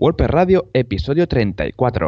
WordPress Radio, episodio 34.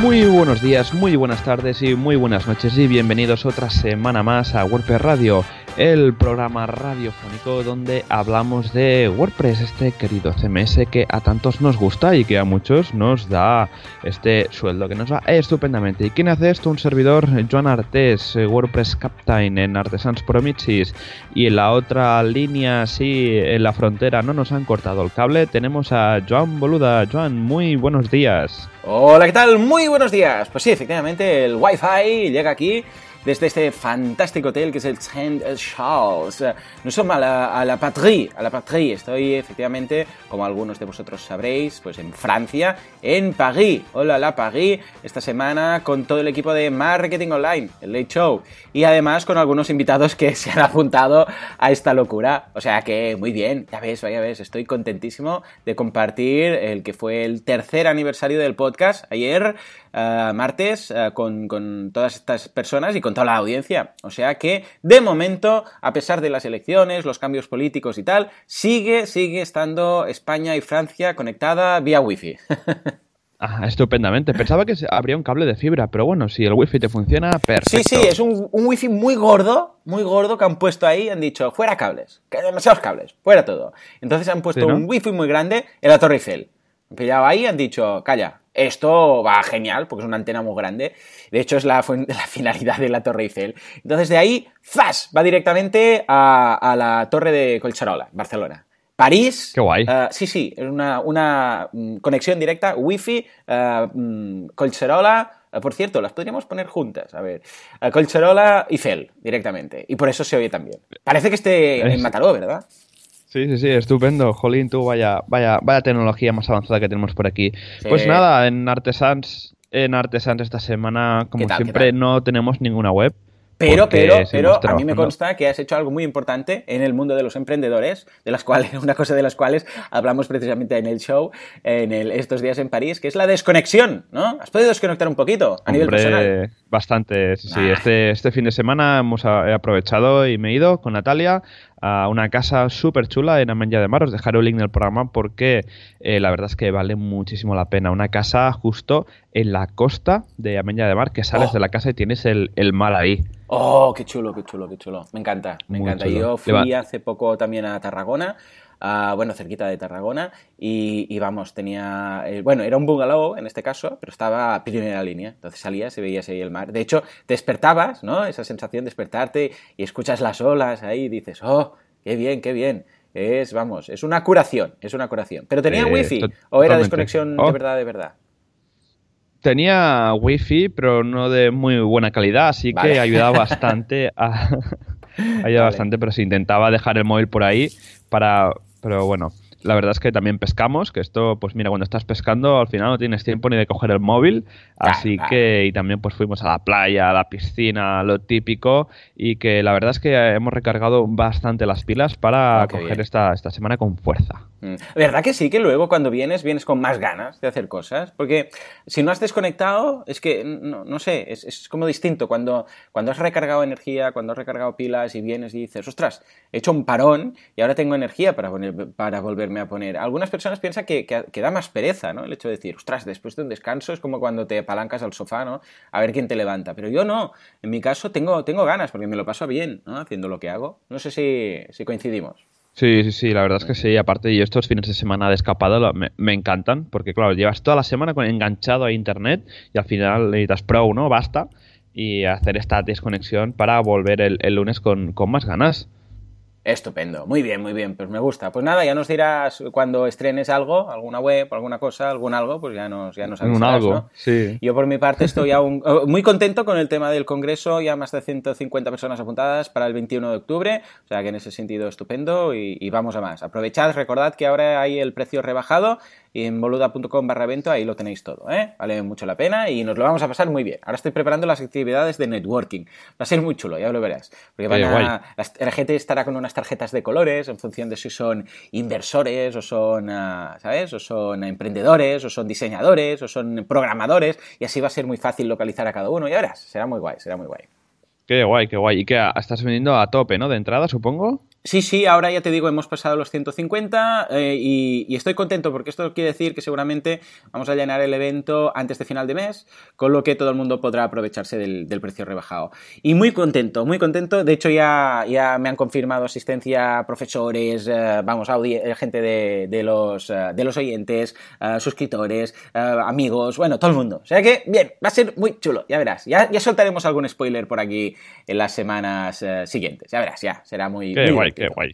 Muy buenos días, muy buenas tardes y muy buenas noches y bienvenidos otra semana más a WordPress Radio, el programa radiofónico donde hablamos de WordPress, este querido CMS que a tantos nos gusta y que a muchos nos da este sueldo que nos va estupendamente. ¿Y quién hace esto? Un servidor, Joan Artes, eh, WordPress Captain en Artesans Promises y en la otra línea, sí, en la frontera no nos han cortado el cable, tenemos a Joan Boluda. Joan, muy buenos días. Hola, ¿qué tal? Muy buenos días. Pues sí, efectivamente, el Wi-Fi llega aquí desde este fantástico hotel que es el Saint Charles. No somos a la, a la patrie, a la patrie. Estoy efectivamente, como algunos de vosotros sabréis, pues en Francia, en París. Hola, la París, esta semana con todo el equipo de Marketing Online, el Late Show. Y además con algunos invitados que se han apuntado a esta locura. O sea que muy bien, ya ves, ya ves, estoy contentísimo de compartir el que fue el tercer aniversario del podcast ayer. Uh, martes uh, con, con, todas estas personas y con toda la audiencia. O sea que, de momento, a pesar de las elecciones, los cambios políticos y tal, sigue, sigue estando España y Francia conectada vía wifi. Ah, estupendamente. Pensaba que habría un cable de fibra, pero bueno, si el wifi te funciona, perfecto. Sí, sí, es un, un wifi muy gordo, muy gordo que han puesto ahí, han dicho, fuera cables, que hay demasiados cables, fuera todo. Entonces han puesto ¿Sí, no? un wifi muy grande en la Torre Eiffel. Pillado ahí han dicho, calla, esto va genial porque es una antena muy grande. De hecho, es la, la finalidad de la Torre Eiffel. Entonces, de ahí, ¡zas! Va directamente a, a la Torre de Colcharola, Barcelona. París. Qué guay. Uh, sí, sí, es una, una um, conexión directa, Wi-Fi, uh, um, Colcherola. Uh, por cierto, las podríamos poner juntas. A ver, Colcherola y Fel directamente. Y por eso se oye también. Parece que esté en Mataró, ¿verdad? Sí, sí, sí, estupendo. Jolín, tú, vaya, vaya, vaya tecnología más avanzada que tenemos por aquí. Sí. Pues nada, en Artesans, en Artesans esta semana, como tal, siempre, no tenemos ninguna web. Pero, pero, pero a mí me consta que has hecho algo muy importante en el mundo de los emprendedores, de las cuales, una cosa de las cuales hablamos precisamente en el show, en el, estos días en París, que es la desconexión, ¿no? ¿Has podido desconectar un poquito a Hombre, nivel personal? Bastante, sí, sí. Ah. Este, este fin de semana hemos aprovechado y me he ido con Natalia a una casa súper chula en Amenya de Mar. Os dejaré un link en el programa porque eh, la verdad es que vale muchísimo la pena. Una casa justo en la costa de Amenya de Mar, que sales oh. de la casa y tienes el, el, mar ahí. Oh, qué chulo, qué chulo, qué chulo. Me encanta, me Muy encanta. Chulo. Yo fui hace poco también a Tarragona. Uh, bueno, cerquita de Tarragona, y, y vamos, tenía, eh, bueno, era un bungalow en este caso, pero estaba a primera línea, entonces salías y veías ahí el mar. De hecho, te despertabas, ¿no? Esa sensación de despertarte y escuchas las olas ahí y dices, oh, qué bien, qué bien. Es, vamos, es una curación, es una curación. ¿Pero tenía eh, wifi o era desconexión oh. de verdad, de verdad? Tenía wifi, pero no de muy buena calidad, así vale. que ayudaba bastante a... ayudaba vale. bastante, pero se intentaba dejar el móvil por ahí para... Pero bueno, la verdad es que también pescamos, que esto, pues mira, cuando estás pescando al final no tienes tiempo ni de coger el móvil, así ah, que, ah. y también pues fuimos a la playa, a la piscina, lo típico, y que la verdad es que hemos recargado bastante las pilas para oh, coger esta, esta semana con fuerza. Mm. ¿Verdad que sí que luego cuando vienes, vienes con más ganas de hacer cosas? Porque si no has desconectado, es que, no, no sé, es, es, como distinto. Cuando, cuando has recargado energía, cuando has recargado pilas y vienes y dices, ostras, he hecho un parón y ahora tengo energía para, poner, para volverme a poner. Algunas personas piensan que, que, da más pereza, ¿no? El hecho de decir, ostras, después de un descanso es como cuando te apalancas al sofá, ¿no? A ver quién te levanta. Pero yo no. En mi caso tengo, tengo ganas porque me lo paso bien, ¿no? Haciendo lo que hago. No sé si, si coincidimos. Sí, sí, sí, la verdad es que sí. Aparte, yo estos fines de semana de escapado me, me, encantan, porque claro, llevas toda la semana enganchado a internet y al final necesitas pro, ¿no? Basta. Y hacer esta desconexión para volver el, el lunes con, con más ganas. Estupendo, muy bien, muy bien, pues me gusta. Pues nada, ya nos dirás cuando estrenes algo, alguna web, alguna cosa, algún algo, pues ya nos, ya nos avisarás, Un algo, ¿no? sí. Yo por mi parte estoy aún muy contento con el tema del congreso, ya más de 150 personas apuntadas para el 21 de octubre, o sea que en ese sentido estupendo y, y vamos a más. Aprovechad, recordad que ahora hay el precio rebajado y en boluda.com barra evento ahí lo tenéis todo, ¿eh? Vale mucho la pena y nos lo vamos a pasar muy bien. Ahora estoy preparando las actividades de networking. Va a ser muy chulo, ya lo verás. Porque van a, la gente estará con unas tarjetas de colores en función de si son inversores o son, ah, ¿sabes? O son emprendedores o son diseñadores o son programadores y así va a ser muy fácil localizar a cada uno. Ya verás, será muy guay, será muy guay. Qué guay, qué guay. Y que estás vendiendo a tope, ¿no? De entrada, supongo. Sí, sí, ahora ya te digo, hemos pasado los 150 eh, y, estoy contento porque esto quiere decir que seguramente vamos a llenar el evento antes de final de mes, con lo que todo el mundo podrá aprovecharse del, precio rebajado. Y muy contento, muy contento. De hecho, ya, ya me han confirmado asistencia profesores, eh, vamos, eh, gente de, los, de los oyentes, suscriptores, amigos, bueno, todo el mundo. O sea que, bien, va a ser muy chulo, ya verás. Ya, ya soltaremos algún spoiler por aquí en las semanas siguientes. Ya verás, ya, será muy... muy qué guay.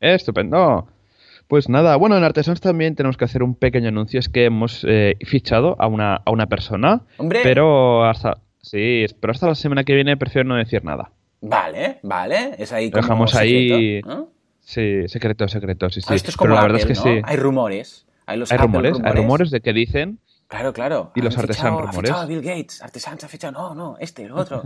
Estupendo. Pues nada, bueno, en Artesans también tenemos que hacer un pequeño anuncio. Es que hemos eh, fichado a una, a una persona. ¡Hombre! Pero hasta, sí, pero hasta la semana que viene prefiero no decir nada. Vale, vale. Es ahí como Dejamos ahí. Sí, secreto, secreto, sí, sí. esto es como pero la verdad es que sí. Hay rumores. Hay, los hay rumores, hay rumores de que dicen. Claro, claro. Y los artesanos rumores. Ha fichado a Bill Gates, Artesans ha fichado, no, no, este, el otro.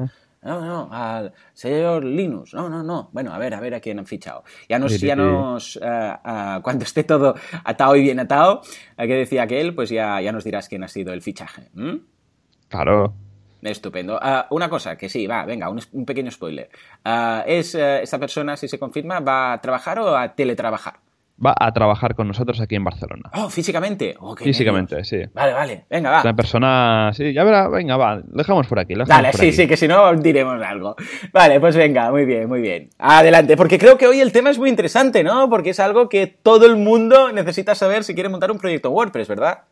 No, no, al señor Linus. No, no, no. Bueno, a ver, a ver a quién han fichado. Ya nos, ya nos, uh, cuando esté todo atado y bien atado, a que decía aquel, pues ya, ya nos dirás quién ha sido el fichaje. Claro. Estupendo. Uh, una cosa, que sí, va, venga, un, un pequeño spoiler. ¿Es esta persona, si se confirma, va a trabajar o a teletrabajar? Va a trabajar con nosotros aquí en Barcelona. Oh, físicamente. Oh, físicamente, sí. Vale, vale. Venga, va. Una persona, sí, ya verá, venga, va. dejamos por aquí. Dale, sí, sí, que si no diremos algo. Vale, pues venga, muy bien, muy bien. Adelante, porque creo que hoy el tema es muy interesante, ¿no? Porque es algo que todo el mundo necesita saber si quiere montar un proyecto WordPress, ¿verdad?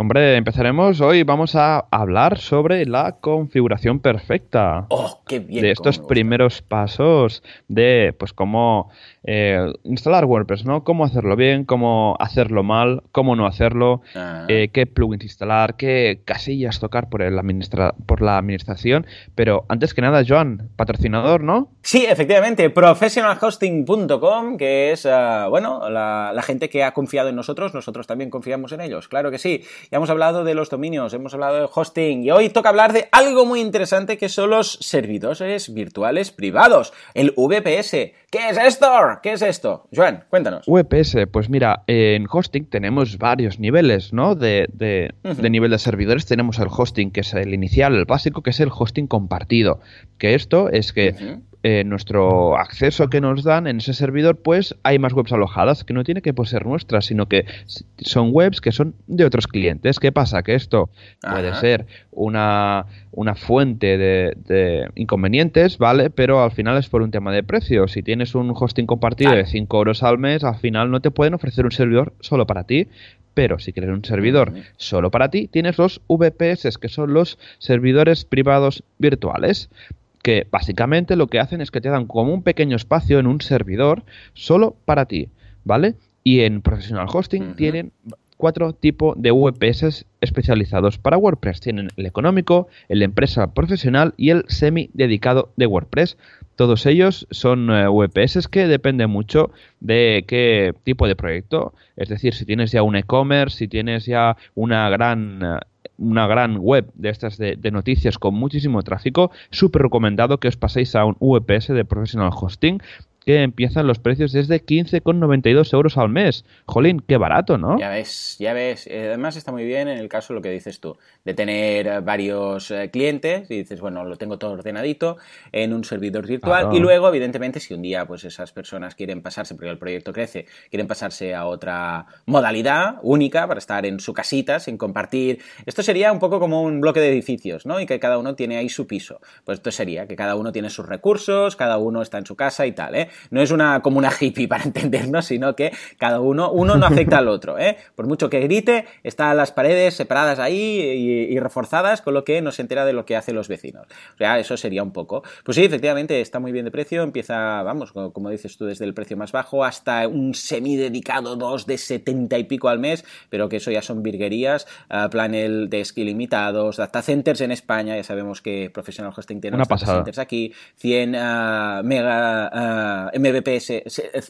Hombre, empezaremos hoy. Vamos a hablar sobre la configuración perfecta. ¡Oh, qué bien! De estos primeros pasos de, pues, cómo eh, instalar WordPress, ¿no? Cómo hacerlo bien, cómo hacerlo mal, cómo no hacerlo, ah. eh, qué plugins instalar, qué casillas tocar por, el administra por la administración. Pero antes que nada, Joan, patrocinador, ¿no? Sí, efectivamente, professionalhosting.com, que es, ah, bueno, la, la gente que ha confiado en nosotros, nosotros también confiamos en ellos, claro que sí. Ya hemos hablado de los dominios, hemos hablado de hosting y hoy toca hablar de algo muy interesante que son los servidores virtuales privados, el VPS. ¿Qué es esto? ¿Qué es esto? Joan, cuéntanos. VPS, pues mira, en hosting tenemos varios niveles, ¿no? De, de, nivel de servidores tenemos el hosting, que es el inicial, el básico, que es el hosting compartido. Que esto es que eh, nuestro acceso que nos dan en ese servidor, pues hay más webs alojadas, que no tiene que ser nuestras, sino que son webs que son de otros clientes. ¿Qué pasa? Que esto puede ser una, una fuente de, de, inconvenientes, ¿vale? Pero al final es por un tema de precio. Si tienes un hosting compartido de 5 euros al mes, al final no te pueden ofrecer un servidor solo para ti. Pero si quieres un servidor solo para ti, tienes los VPS, que son los servidores privados virtuales que básicamente lo que hacen es que te dan como un pequeño espacio en un servidor solo para ti, ¿vale? Y en Professional Hosting tienen cuatro tipos de VPS especializados para WordPress. Tienen el económico, el empresa profesional y el semi dedicado de WordPress. Todos ellos son eh, VPS que dependen mucho de qué tipo de proyecto. Es decir, si tienes ya un e-commerce, si tienes ya una gran eh, una gran web de estas de, noticias con muchísimo tráfico, súper recomendado que os paséis a un VPS de Professional Hosting que empiezan los precios desde 15,92 euros al mes. Jolín, qué barato, ¿no? Ya ves, ya ves. Eh, además está muy bien en el caso lo que dices tú, de tener eh, varios eh, clientes y dices, bueno, lo tengo todo ordenadito en un servidor virtual y luego, evidentemente, si un día pues esas personas quieren pasarse, porque el proyecto crece, quieren pasarse a otra modalidad única para estar en su casita sin compartir. Esto sería un poco como un bloque de edificios, ¿no? Y que cada uno tiene ahí su piso. Pues esto sería que cada uno tiene sus recursos, cada uno está en su casa y tal, ¿eh? No es una comuna hippie para entendernos, sino que cada uno, uno no afecta al otro, ¿eh? Por mucho que grite, están las paredes separadas ahí y, reforzadas, con lo que no se entera de lo que hacen los vecinos. O sea, eso sería un poco. Pues sí, efectivamente, está muy bien de precio, empieza, vamos, como dices tú, desde el precio más bajo hasta un semi dedicado 2 de 70 y pico al mes, pero que eso ya son virguerías, uh, planel de ilimitados, data centers en España, ya sabemos que Professional Hosting tiene data centers aquí, 100 ah, mega MBPS,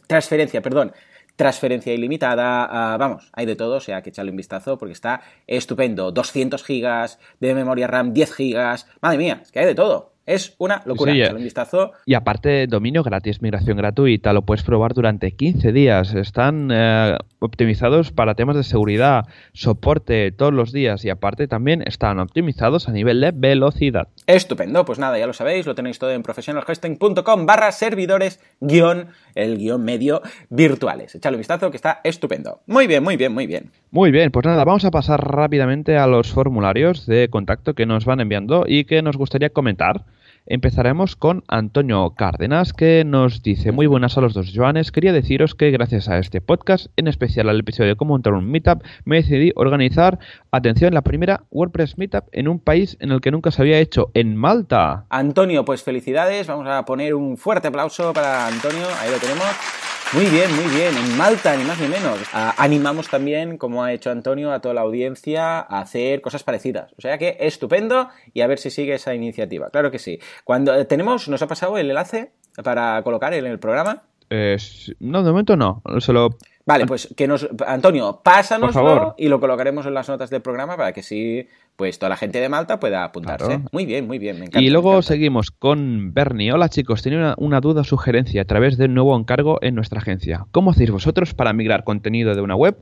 transferencia, perdón, transferencia ilimitada, ah, vamos, hay de todo, o sea que echarle un vistazo porque está estupendo. 200 gigas de memoria RAM, 10 gigas, madre mía, es que hay de todo. Es una locura. Sí, un vistazo. Y aparte, dominio gratis, migración gratuita, lo puedes probar durante 15 días. Están eh, optimizados para temas de seguridad, soporte todos los días y aparte también están optimizados a nivel de velocidad. Estupendo, pues nada, ya lo sabéis, lo tenéis todo en professionalhosting.com barra servidores guion, el guion medio virtuales. Echadle un vistazo que está estupendo. Muy bien, muy bien, muy bien. Muy bien, pues nada, vamos a pasar rápidamente a los formularios de contacto que nos van enviando y que nos gustaría comentar. Empezaremos con Antonio Cárdenas, que nos dice: Muy buenas a los dos Joanes. Quería deciros que gracias a este podcast, en especial al episodio de cómo montar un meetup, me decidí organizar, atención, la primera WordPress Meetup en un país en el que nunca se había hecho, en Malta. Antonio, pues felicidades. Vamos a poner un fuerte aplauso para Antonio. Ahí lo tenemos. Muy bien, muy bien. En Malta, ni más ni menos. Ah, animamos también, como ha hecho Antonio, a toda la audiencia a hacer cosas parecidas. O sea que estupendo y a ver si sigue esa iniciativa. Claro que sí. Cuando eh, tenemos, nos ha pasado el enlace para colocar en el programa. Eh, no, de momento no. Solo Vale, pues que nos. Antonio, pásanoslo y lo colocaremos en las notas del programa para que sí, pues toda la gente de Malta pueda apuntarse. Muy bien, muy bien, me encanta. Y luego seguimos con Bernie. Hola chicos, tenía una, duda o sugerencia a través de un nuevo encargo en nuestra agencia. ¿Cómo hacéis vosotros para migrar contenido de una web?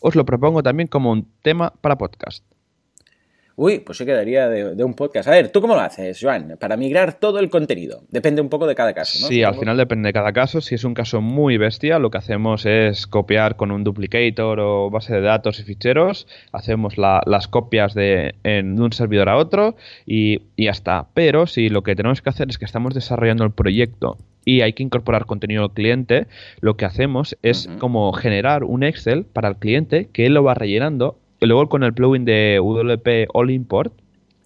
Os lo propongo también como un tema para podcast. Uy, pues se quedaría de, un podcast. A ver, ¿tú cómo lo haces, Joan? Para migrar todo el contenido. Depende un poco de cada caso, ¿no? Sí, al final depende de cada caso. Si es un caso muy bestia, lo que hacemos es copiar con un duplicator o base de datos y ficheros. Hacemos las copias de, en, un servidor a otro y, ya está. Pero si lo que tenemos que hacer es que estamos desarrollando el proyecto y hay que incorporar contenido al cliente, lo que hacemos es como generar un Excel para el cliente que él lo va rellenando luego con el plugin de WP All Import,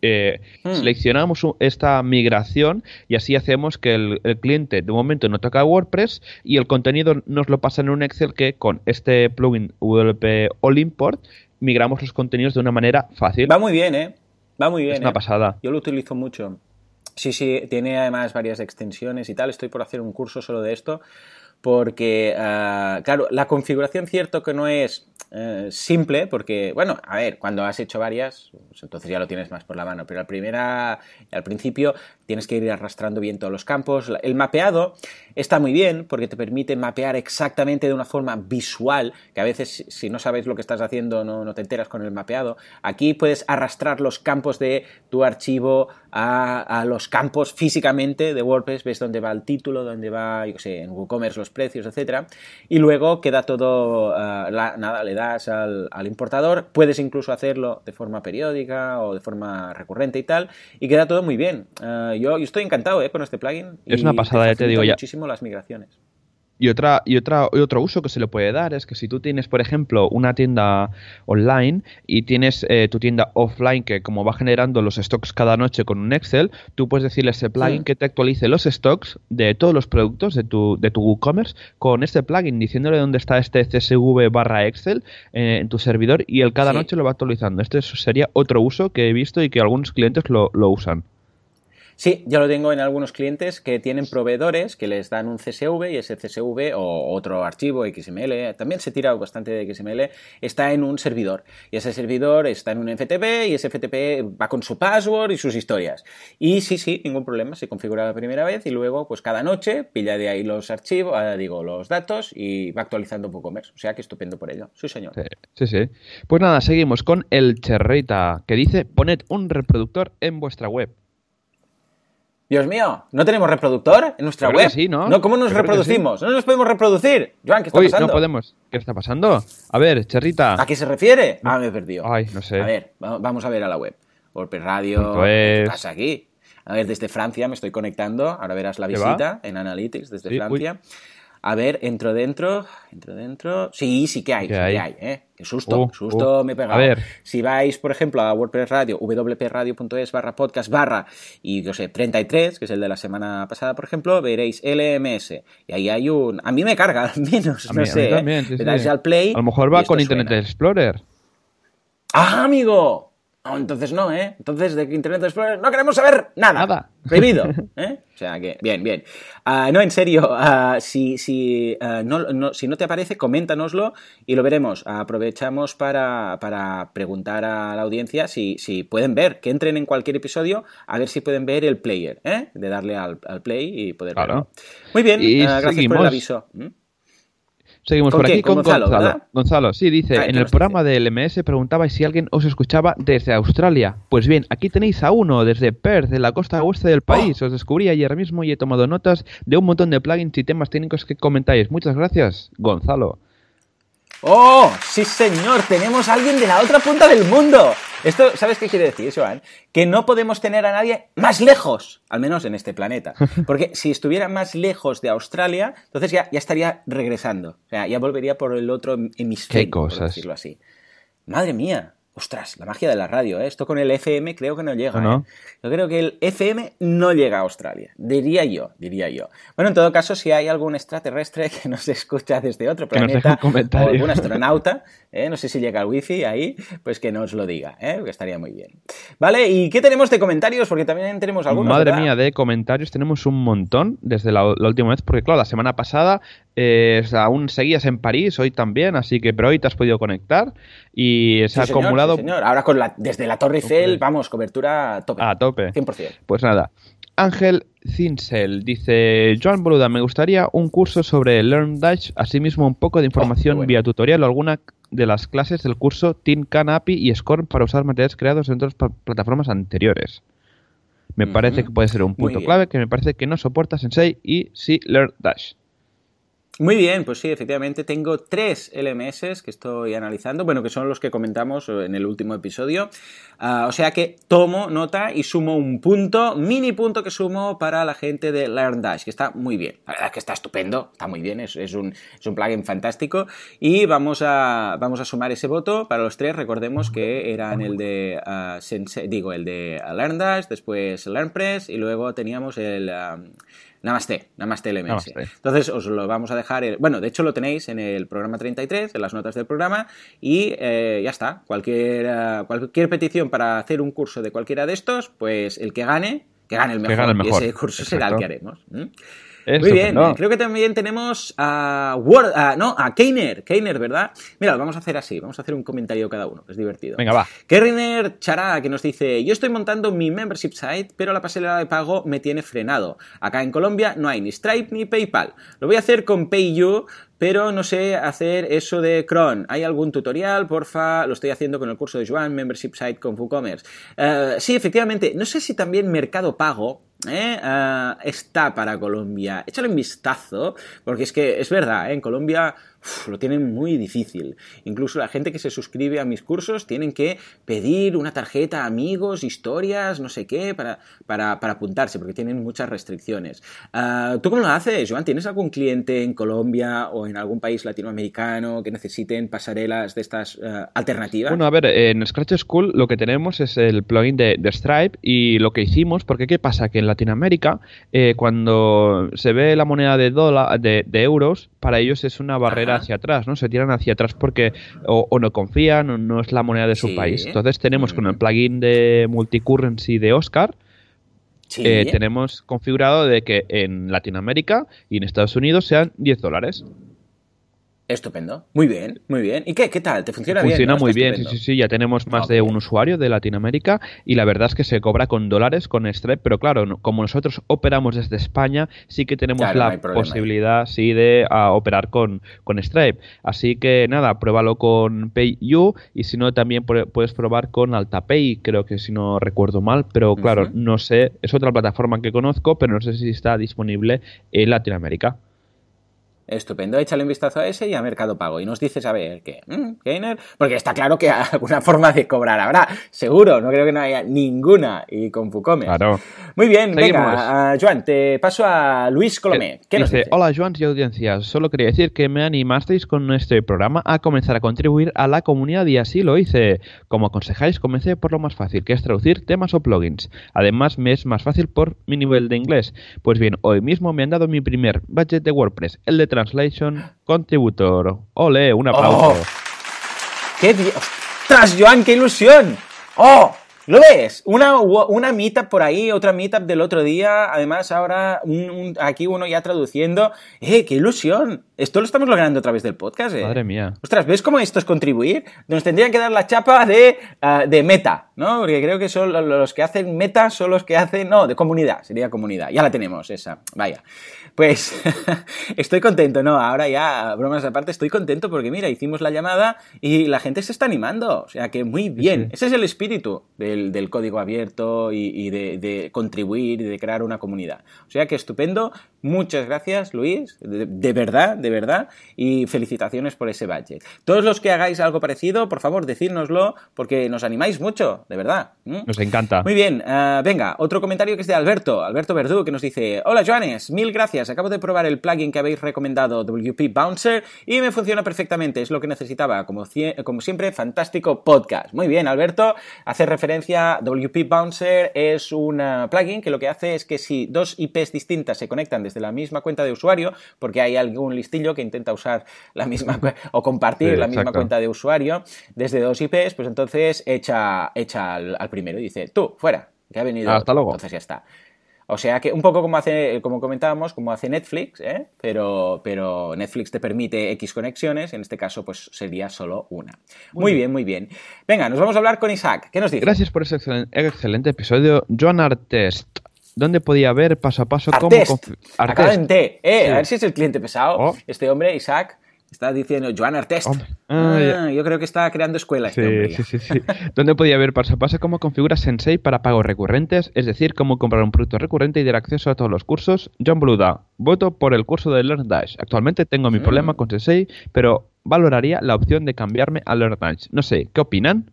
eh, hmm. seleccionamos esta migración y así hacemos que el, cliente de momento no toca WordPress y el contenido nos lo pasa en un Excel que con este plugin WP All Import migramos los contenidos de una manera fácil. Va muy bien, ¿eh? Va muy bien. Es una ¿eh? pasada. Yo lo utilizo mucho. Sí, sí, tiene además varias extensiones y tal. Estoy por hacer un curso solo de esto porque, ah, claro, la configuración cierto que no es eh, simple, porque, bueno, a ver, cuando has hecho varias, pues entonces ya lo tienes más por la mano, pero al, primera, al principio tienes que ir arrastrando bien todos los campos. El mapeado está muy bien porque te permite mapear exactamente de una forma visual, que a veces si no sabes lo que estás haciendo no, te enteras con el mapeado. Aquí puedes arrastrar los campos de tu archivo a, los campos físicamente de WordPress, ves dónde va el título, dónde va, yo sé, en WooCommerce los precios, etcétera, y luego queda todo, eh, nada, le das al, importador, puedes incluso hacerlo de forma periódica o de forma recurrente y tal, y queda todo muy bien. Eh, yo, estoy encantado eh, con este plugin. Es una pasada, ya te digo ya. Muchísimo las migraciones. Y, otra, y, otra, y otro uso que se le puede dar es que si tú tienes, por ejemplo, una tienda online y tienes eh, tu tienda offline que como va generando los stocks cada noche con un Excel, tú puedes decirle a ese plugin que te actualice los stocks de todos los productos de tu, de tu WooCommerce con este plugin, diciéndole dónde está este CSV barra Excel eh, en tu servidor y él cada noche lo va actualizando. Este sería otro uso que he visto y que algunos clientes lo, lo usan. Sí, ya lo tengo en algunos clientes que tienen proveedores que les dan un CSV y ese CSV o otro archivo XML, también se tira bastante de XML, está en un servidor. Y ese servidor está en un FTP y ese FTP va con su password y sus historias. Y sí, sí, ningún problema, se configura la primera vez y luego, pues cada noche pilla de ahí los archivos, ah, digo, los datos y va actualizando un poco más. O sea que estupendo por ello. Sí, señor. Sí, sí. Pues nada, seguimos con el Cherrita que dice, poned un reproductor en vuestra web. Dios mío, ¿no tenemos reproductor en nuestra web? Sí, ¿no? ¿Cómo nos reproducimos? No nos podemos reproducir. Joan, ¿qué está pasando? no podemos. ¿Qué está pasando? A ver, Cherrita. ¿A qué se refiere? Ah, me he perdido. Ay, no sé. A ver, vamos a ver a la web. WordPress Radio. ¿Qué pasa aquí? A ver, desde Francia me estoy conectando. Ahora verás la visita en Analytics desde Francia. A ver, entro dentro, entro dentro. Sí, sí que hay, sí que hay, ¿eh? Qué susto, uh, susto uh. me he pegado. A ver. Si vais, por ejemplo, a WordPress Radio, wpradio.es barra podcast barra y, yo sé, 33, que es el de la semana pasada, por ejemplo, veréis LMS. Y ahí hay un... A mí me carga, al menos, no sé. A, ¿eh? al play. A lo mejor va con Internet Explorer. ¡Ah, amigo! Oh, entonces no, ¿eh? Entonces de Internet Explorer no queremos saber nada. Nada. Prohibido. ¿eh? O sea que, bien, bien. Ah, no, en serio, ah, si, si, ah, no, si no te aparece, coméntanoslo y lo veremos. Aprovechamos para, para preguntar a la audiencia si, si, pueden ver, que entren en cualquier episodio, a ver si pueden ver el player, ¿eh? De darle al, play y poder verlo. Muy bien, gracias por el aviso. ¿Mm? Seguimos por aquí con, Gonzalo. Gonzalo, sí, dice, en el programa del LMS preguntabais si alguien os escuchaba desde Australia. Pues bien, aquí tenéis a uno desde Perth, de la costa oeste del país. Oh. Os descubrí ayer mismo y he tomado notas de un montón de plugins y temas técnicos que comentáis. Muchas gracias, Gonzalo. ¡Oh! Sí, señor, tenemos a alguien de la otra punta del mundo. Esto, ¿sabes qué quiere decir, Joan? Que no podemos tener a nadie más lejos, al menos en este planeta. Porque si estuviera más lejos de Australia, entonces ya, ya estaría regresando. O sea, ya volvería por el otro hemisferio, ¿Qué cosas? por decirlo así. Madre mía, Ostras, la magia de la radio, ¿eh? Esto con el FM creo que no llega. ¿No? ¿eh? Yo creo que el FM no llega a Australia. Diría yo, diría yo. Bueno, en todo caso, si hay algún extraterrestre que nos escucha desde otro planeta o algún astronauta, ¿eh? no sé si llega el wifi ahí, pues que nos lo diga, ¿eh? que estaría muy bien. Vale, ¿y qué tenemos de comentarios? Porque también tenemos algunos. Madre mía, de comentarios tenemos un montón desde la, la última vez, porque claro, la semana pasada eh, aún seguías en París, hoy también, así que pero hoy te has podido conectar y se ha acumulado. señor. Ahora con la, desde la Torre Eiffel, vamos, cobertura a tope. A tope. 100%. Pues nada. Ángel Zinsel dice: Joan Boluda, me gustaría un curso sobre Learn Dutch, asimismo un poco de información oh, vía tutorial o alguna de las clases del curso Tin Can API y Scorn para usar materiales creados en otras plataformas anteriores. Me parece que puede ser un punto clave que me parece que no soporta Sensei y sí Learn Dash. Muy bien, pues sí, efectivamente tengo tres LMS que estoy analizando, bueno, que son los que comentamos en el último episodio. Ah, o sea que tomo nota y sumo un punto, mini punto que sumo para la gente de LearnDash, que está muy bien. La verdad es que está estupendo, está muy bien, es, un, es un plugin fantástico. Y vamos a, vamos a sumar ese voto para los tres. Recordemos que eran el de, uh, digo, el de LearnDash, después LearnPress y luego teníamos el... Namaste, Namaste LMS. Entonces os lo vamos a dejar, bueno, de hecho lo tenéis en el programa 33, en las notas del programa, y eh, ya está. Cualquier, eh, cualquier petición para hacer un curso de cualquiera de estos, pues el que gane, que gane el mejor. Y ese curso será el que haremos. Muy bien, creo que también tenemos a Word, no, a Keiner, Keiner, ¿verdad? Mira, vamos a hacer así, vamos a hacer un comentario cada uno, es divertido. Venga, va. Keiner Chará, que nos dice, yo estoy montando mi membership site, pero la pasarela de pago me tiene frenado. Acá en Colombia no hay ni Stripe ni PayPal. Lo voy a hacer con PayU, pero no sé hacer eso de cron. ¿Hay algún tutorial? Porfa, lo estoy haciendo con el curso de Joan, Membership Site con WooCommerce. Uh, sí, efectivamente, no sé si también Mercado Pago ¿eh? uh, está para Colombia. Échale un vistazo, porque es que es verdad, ¿eh? en Colombia lo tienen muy difícil. Incluso la gente que se suscribe a mis cursos tienen que pedir una tarjeta amigos, historias, no sé qué, para, para, apuntarse, porque tienen muchas restricciones. Ah, ¿Tú cómo lo haces, Joan? ¿Tienes algún cliente en Colombia o en algún país latinoamericano que necesiten pasarelas de estas eh, alternativas? Bueno, a ver, en Scratch School lo que tenemos es el plugin de, Stripe y lo que hicimos, porque ¿qué pasa? Que en Latinoamérica, eh, cuando se ve la moneda de, dólar, de euros, para ellos es una barrera hacia atrás, ¿no? Se tiran hacia atrás porque o, no confían o no es la moneda de su país. Entonces tenemos con el mm. plugin de multicurrency de Oscar, eh, tenemos configurado de que en Latinoamérica y en Estados Unidos sean 10 dólares. Estupendo. Muy bien, muy bien. ¿Y qué, qué tal? ¿Te funciona, bien? Funciona muy bien, sí, sí, sí. Ya tenemos más de un usuario de Latinoamérica y la verdad es que se cobra con dólares con Stripe, pero claro, como nosotros operamos desde España, sí que tenemos la posibilidad, sí, de operar con, con Stripe. Así que nada, pruébalo con PayU y si no, también puedes probar con AltaPay, creo que si no recuerdo mal, pero claro, no sé, es otra plataforma que conozco, pero no sé si está disponible en Latinoamérica. Estupendo, échale un vistazo a ese y a Mercado Pago. Y nos dices, a ver, ¿qué? ¿Mm? Porque está claro que alguna forma de cobrar habrá, seguro, no creo que no haya ninguna. Y con Fucome. Claro. Muy bien, venga, Joan, te paso a Luis Colomé. Eh, ¿Qué nos dice? Hola, Joan y audiencia. Solo quería decir que me animasteis con este programa a comenzar a contribuir a la comunidad y así lo hice. Como aconsejáis, comencé por lo más fácil, que es traducir temas o plugins. Además, me es más fácil por mi nivel de inglés. Pues bien, hoy mismo me han dado mi primer budget de WordPress, el de Translation Contributor. Ole, un aplauso. Oh, ¡Qué ¡Ostras, Joan, qué ilusión! ¡Oh! ¿Lo ves? Una, una meetup por ahí, otra meetup del otro día. Además, ahora aquí uno ya traduciendo. ¡Eh, qué ilusión! Esto lo estamos logrando a través del podcast, ¿eh? Madre mía. Ostras, ¿ves cómo esto es contribuir? Nos tendrían que dar la chapa de, ah, de meta, ¿no? Porque creo que son los que hacen meta, son los que hacen. No, de comunidad, sería comunidad. Ya la tenemos, esa. Vaya. Pues estoy contento, ¿no? Ahora ya, bromas aparte, estoy contento porque, mira, hicimos la llamada y la gente se está animando. O sea que muy bien. Ese es el espíritu del, código abierto y, de, contribuir y de crear una comunidad. O sea que estupendo. Muchas gracias, Luis. de verdad, de verdad, y felicitaciones por ese budget. Todos los que hagáis algo parecido, por favor, decírnoslo, porque nos animáis mucho, de verdad. Nos encanta. Muy bien, eh, venga, otro comentario que es de Alberto, Alberto Verdú, que nos dice, hola Joanes, mil gracias, acabo de probar el plugin que habéis recomendado, WP Bouncer, y me funciona perfectamente, es lo que necesitaba, como, como siempre, fantástico podcast. Muy bien, Alberto, hace referencia, WP Bouncer es un eh, plugin que lo que hace es que si dos IPs distintas se conectan desde la misma cuenta de usuario, porque hay algún que intenta usar la misma o compartir la misma cuenta de usuario desde dos IPs, pues entonces echa, echa al, primero y dice, tú, fuera, que ha venido. Hasta luego. Entonces ya está. O sea que un poco como hace, como comentábamos, como hace Netflix, ¿eh? pero, pero Netflix te permite X conexiones, en este caso pues sería solo una. Muy, bien. muy bien. Venga, nos vamos a hablar con Isaac. ¿Qué nos dice? Gracias por ese excelente episodio. Joan Artest ¿Dónde podía ver paso a paso cómo... Acaba en T. Eh, A ver si es el cliente pesado. Oh. Este hombre, Isaac, está diciendo Joan Artest. Ah, ah, yo creo que está creando escuela este sí, sí, sí, sí. ¿Dónde podía ver paso a paso cómo configura Sensei para pagos recurrentes? Es decir, cómo comprar un producto recurrente y dar acceso a todos los cursos. John Bluda, voto por el curso de LearnDash. Actualmente tengo mi mm. problema con Sensei, pero valoraría la opción de cambiarme a LearnDash. No sé, ¿qué opinan?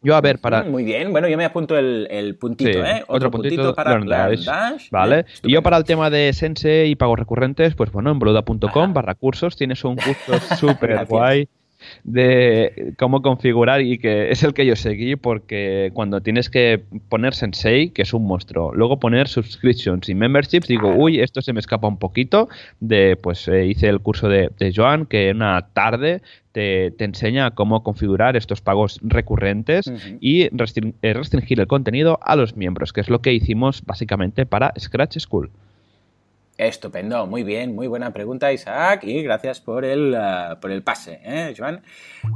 Yo, a ver, para. Muy bien, bueno, yo me apunto el, puntito, ¿eh? Otro, puntito, para Dash, Vale. Y yo, para el tema de Sense y pagos recurrentes, pues bueno, en bluda.com barra cursos tienes un curso súper guay de cómo configurar y que es el que yo seguí porque cuando tienes que poner Sensei, que es un monstruo, luego poner subscriptions y memberships, digo, uy, esto se me escapa un poquito de, pues eh, hice el curso de, Joan que una tarde te, enseña cómo configurar estos pagos recurrentes y eh, restringir el contenido a los miembros, que es lo que hicimos básicamente para Scratch School. Estupendo, muy bien, muy buena pregunta Isaac y gracias por el, eh, por el pase, ¿eh, Joan?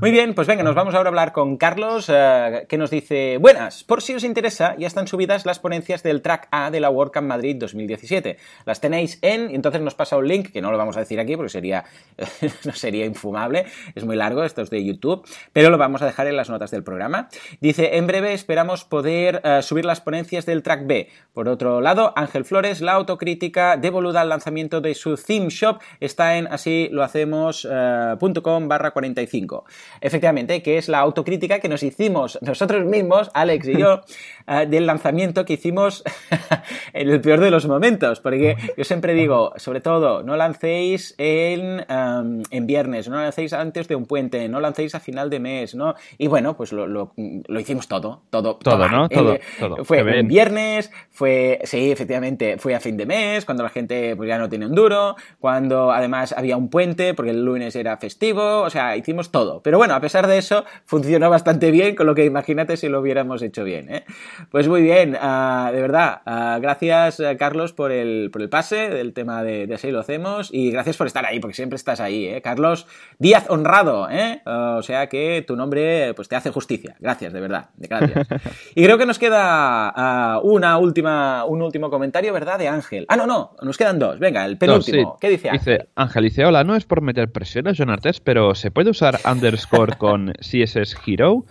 Muy bien, pues venga, nos vamos ahora a hablar con Carlos eh, que nos dice, buenas, por si os interesa, ya están subidas las ponencias del track A de la WordCamp Madrid 2017. Las tenéis en, y entonces nos pasa un link, que no lo vamos a decir aquí porque sería, sería infumable, es muy largo, esto es de YouTube, pero lo vamos a dejar en las notas del programa. Dice, en breve esperamos poder eh, subir las ponencias del track B. Por otro lado, Ángel Flores, la autocrítica al lanzamiento de su theme shop está en así lo hacemos.com eh, barra 45. Efectivamente, que es la autocrítica que nos hicimos nosotros mismos, Alex y yo, eh, del lanzamiento que hicimos en el peor de los momentos. Porque yo siempre digo, sobre todo, no lancéis en, en viernes, no lancéis antes de un puente, no lancéis a final de mes, ¿no? Y bueno, pues lo, lo, hicimos todo, todo. Todo, ¿no? Todo, todo. Fue un viernes, fue, sí, efectivamente, fue a fin de mes, cuando la gente pues ya no tiene un duro, cuando además había un puente porque el lunes era festivo, o sea, hicimos todo. Pero bueno, a pesar de eso, funcionó bastante bien, con lo que imagínate si lo hubiéramos hecho bien. ¿eh? Pues muy bien, ah, de verdad, ah, gracias eh, Carlos por el, por el pase del tema de, de, así lo hacemos y gracias por estar ahí, porque siempre estás ahí. ¿eh? Carlos Díaz Honrado, ¿eh? o sea que tu nombre pues te hace justicia. Gracias, de verdad, gracias. y creo que nos queda ah, una última, un último comentario, ¿verdad? De Ángel. Ah, no, no, nos quedan dos. Venga, el penúltimo. ¿Qué dice Ángel? Dice, Ángel dice, hola, no es por meter presión a John Artes, pero ¿se puede usar underscore con CSS Hero?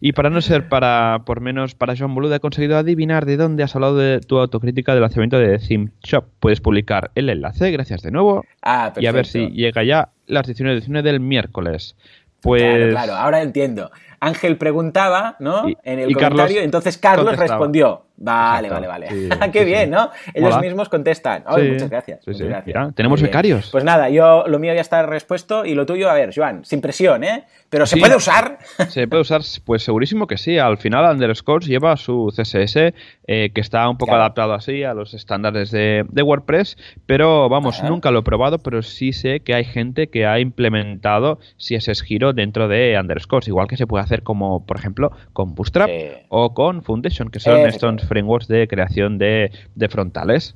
Y para no ser para por menos para John Boluda he conseguido adivinar de dónde has hablado de tu autocrítica del lanzamiento de Theme Shop. Puedes publicar el enlace, gracias de nuevo. Ah, y a ver si llega ya las 19 del miércoles. Pues... Claro, claro, ahora entiendo. Ángel preguntaba, ¿no? en el comentario, entonces Carlos respondió. Vale, vale, vale. Qué bien, ¿no? Ellos mismos contestan. muchas gracias. tenemos becarios. Pues nada, yo lo mío ya está respuesto y lo tuyo, a ver, Joan, sin presión, ¿eh? Pero ¿se puede usar? Se puede usar, pues segurísimo que sí. Al final Underscores lleva su CSS eh, que está un poco adaptado así a los estándares de, WordPress, pero vamos, nunca lo he probado, pero sí sé que hay gente que ha implementado CSS Giro dentro de Underscores, igual que se puede hacer como, por ejemplo, con Bootstrap o con Foundation, que son estos frameworks de creación de, frontales.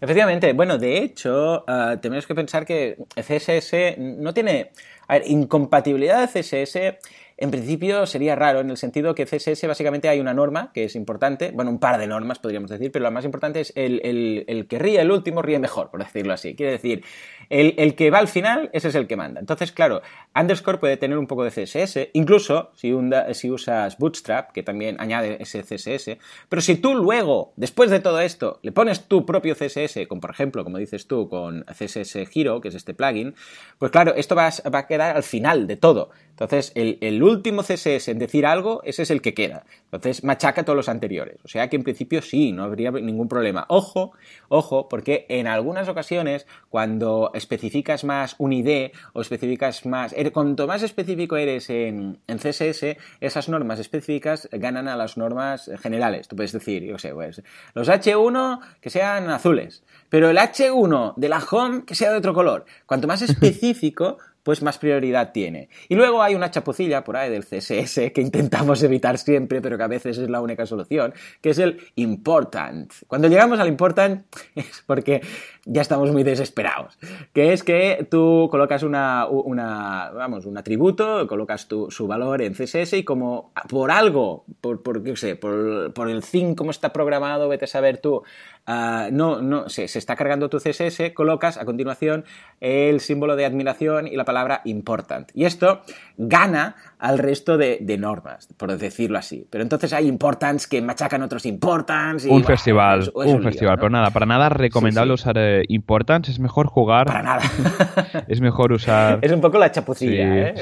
Efectivamente, bueno, de hecho, uh, tenemos que pensar que CSS no tiene. A ver, incompatibilidad de CSS en principio sería raro en el sentido que CSS básicamente hay una norma que es importante, bueno, un par de normas podríamos decir, pero la más importante es el, el, que ríe el último ríe mejor, por decirlo así. Quiere decir, el, que va al final, ese es el que manda. Entonces, claro, underscore puede tener un poco de CSS, incluso si, si usas Bootstrap, que también añade ese CSS, pero si tú luego, después de todo esto, le pones tu propio CSS, con por ejemplo, como dices tú, con CSS Hero, que es este plugin, pues claro, esto va, va a quedar al final de todo. Entonces, el, el, último CSS en decir algo, ese es el que queda. Entonces, machaca todos los anteriores. O sea que en principio sí, no habría ningún problema. Ojo, ojo, porque en algunas ocasiones, cuando especificas más un ID o especificas más. Er, cuanto más específico eres en, en, CSS, esas normas específicas ganan a las normas generales. Tú puedes decir, yo sé, pues, los H1 que sean azules, pero el H1 de la home que sea de otro color. Cuanto más específico, pues más prioridad tiene. Y luego hay una chapucilla por ahí del CSS que intentamos evitar siempre, pero que a veces es la única solución, que es el important. Cuando llegamos al important es porque ya estamos muy desesperados, que es que tú colocas una, una vamos, un atributo, colocas tu, su valor en CSS y como por algo, por, por qué sé, por, por el thing como está programado, vete a saber tú, Ah, no, no, se, se, está cargando tu CSS, colocas a continuación el símbolo de admiración y la palabra important. Y esto gana al resto de, normas, por decirlo así. Pero entonces hay importants que machacan otros importants. un festival, un, festival, pero nada, para nada recomendable usar eh, importants, es mejor jugar. Para nada. es mejor usar. Es un poco la chapucilla, ¿eh?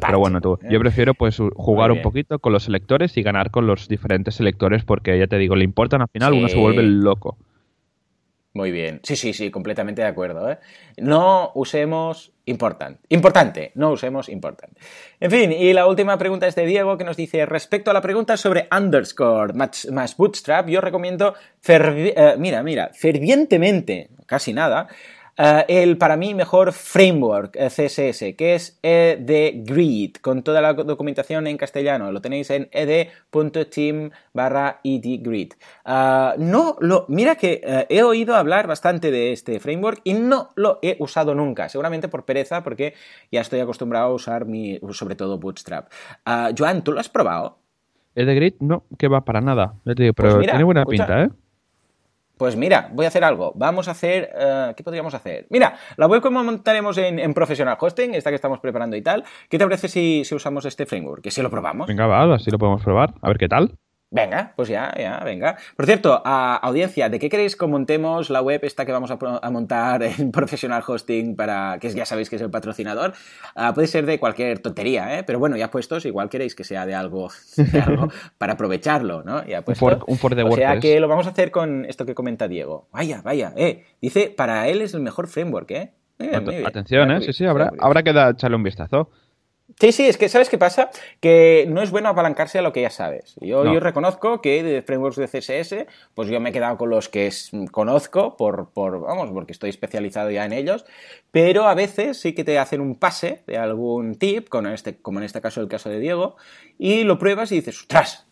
pero bueno, tú, yo ¿eh? prefiero pues jugar un poquito con los selectores y ganar con los diferentes selectores porque ya te digo, le importan al final, uno se vuelve loco. Muy bien. Sí, sí, sí, completamente de acuerdo. ¿eh? No usemos important. Importante, no usemos important. En fin, y la última pregunta es de Diego que nos dice, respecto a la pregunta sobre underscore más, bootstrap, yo recomiendo, eh, mira, mira, fervientemente, casi nada, eh, el para mí mejor framework eh, CSS, que es ed Grid, con toda la documentación en castellano. Lo tenéis en ed.team barra edgrid. Uh, no lo, mira que he oído hablar bastante de este framework y no lo he usado nunca, seguramente por pereza, porque ya estoy acostumbrado a usar mi, sobre todo Bootstrap. Joan, ¿tú lo has probado? Edgrid no, que va para nada. pero pues tiene buena pinta, ¿eh? Pues mira, voy a hacer algo. Vamos a hacer. Eh, ¿Qué podríamos hacer? Mira, la web como montaremos en, Professional Hosting, esta que estamos preparando y tal. ¿Qué te parece si, si usamos este framework? Que si lo probamos. Venga, va, así lo podemos probar. A ver qué tal. Venga, pues ya, ya, venga. Por cierto, a audiencia, ¿de qué queréis que montemos la web esta que vamos a, montar en Professional Hosting para que ya sabéis que es el patrocinador? Ah, puede ser de cualquier tontería, ¿eh? Pero bueno, ya puestos, igual queréis que sea de algo, para aprovecharlo, ¿no? Ya un for, un for de O sea que lo vamos a hacer con esto que comenta Diego. Vaya, vaya, eh. Dice, para él es el mejor framework, ¿eh? eh Atención, ¿eh? Sí, sí, habrá, habrá que echarle un vistazo. Sí, sí, es que ¿sabes qué pasa? Que no es bueno apalancarse a lo que ya sabes. Yo, yo reconozco que de frameworks de CSS, pues yo me he quedado con los que conozco, por, por, vamos, porque estoy especializado ya en ellos, pero a veces sí que te hacen un pase de algún tip, con este, como en este caso el caso de Diego, y lo pruebas y dices, ¡ostras!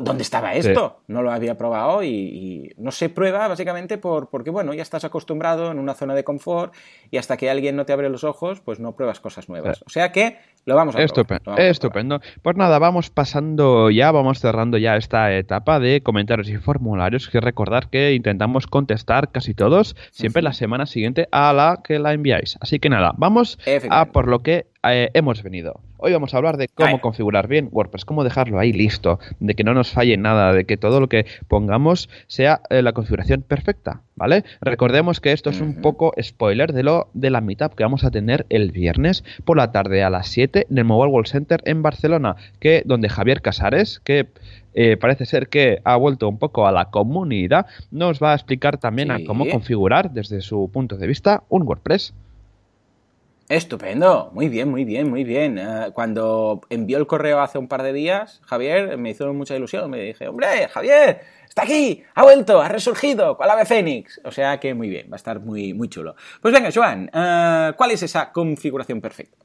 ¿Dónde estaba esto? No lo había probado y, no se prueba básicamente por, porque, bueno, ya estás acostumbrado en una zona de confort y hasta que alguien no te abre los ojos, pues no pruebas cosas nuevas. O sea que lo vamos a Estupendo. Estupendo. Pues nada, vamos pasando ya, vamos cerrando ya esta etapa de comentarios y formularios. Que recordar que intentamos contestar casi todos siempre la semana siguiente a la que la enviáis. Así que nada, vamos a por lo que eh, hemos venido. Hoy vamos a hablar de cómo configurar bien WordPress, cómo dejarlo ahí listo, de que no nos falle nada, de que todo lo que pongamos sea eh, la configuración perfecta, ¿vale? Recordemos que esto es un poco spoiler de lo de la meetup que vamos a tener el viernes por la tarde a las 7 en el Mobile World Center en Barcelona, que donde Javier Casares, que eh, parece ser que ha vuelto un poco a la comunidad, nos va a explicar también a cómo configurar desde su punto de vista un WordPress. Estupendo, muy bien, muy bien, muy bien. Eh, cuando envió el correo hace un par de días, Javier me hizo mucha ilusión. Me dije, hombre, Javier, está aquí, ha vuelto, ha resurgido, cual ave fénix. O sea que muy bien, va a estar muy, muy chulo. Pues venga, Joan, eh, ¿cuál es esa configuración perfecta?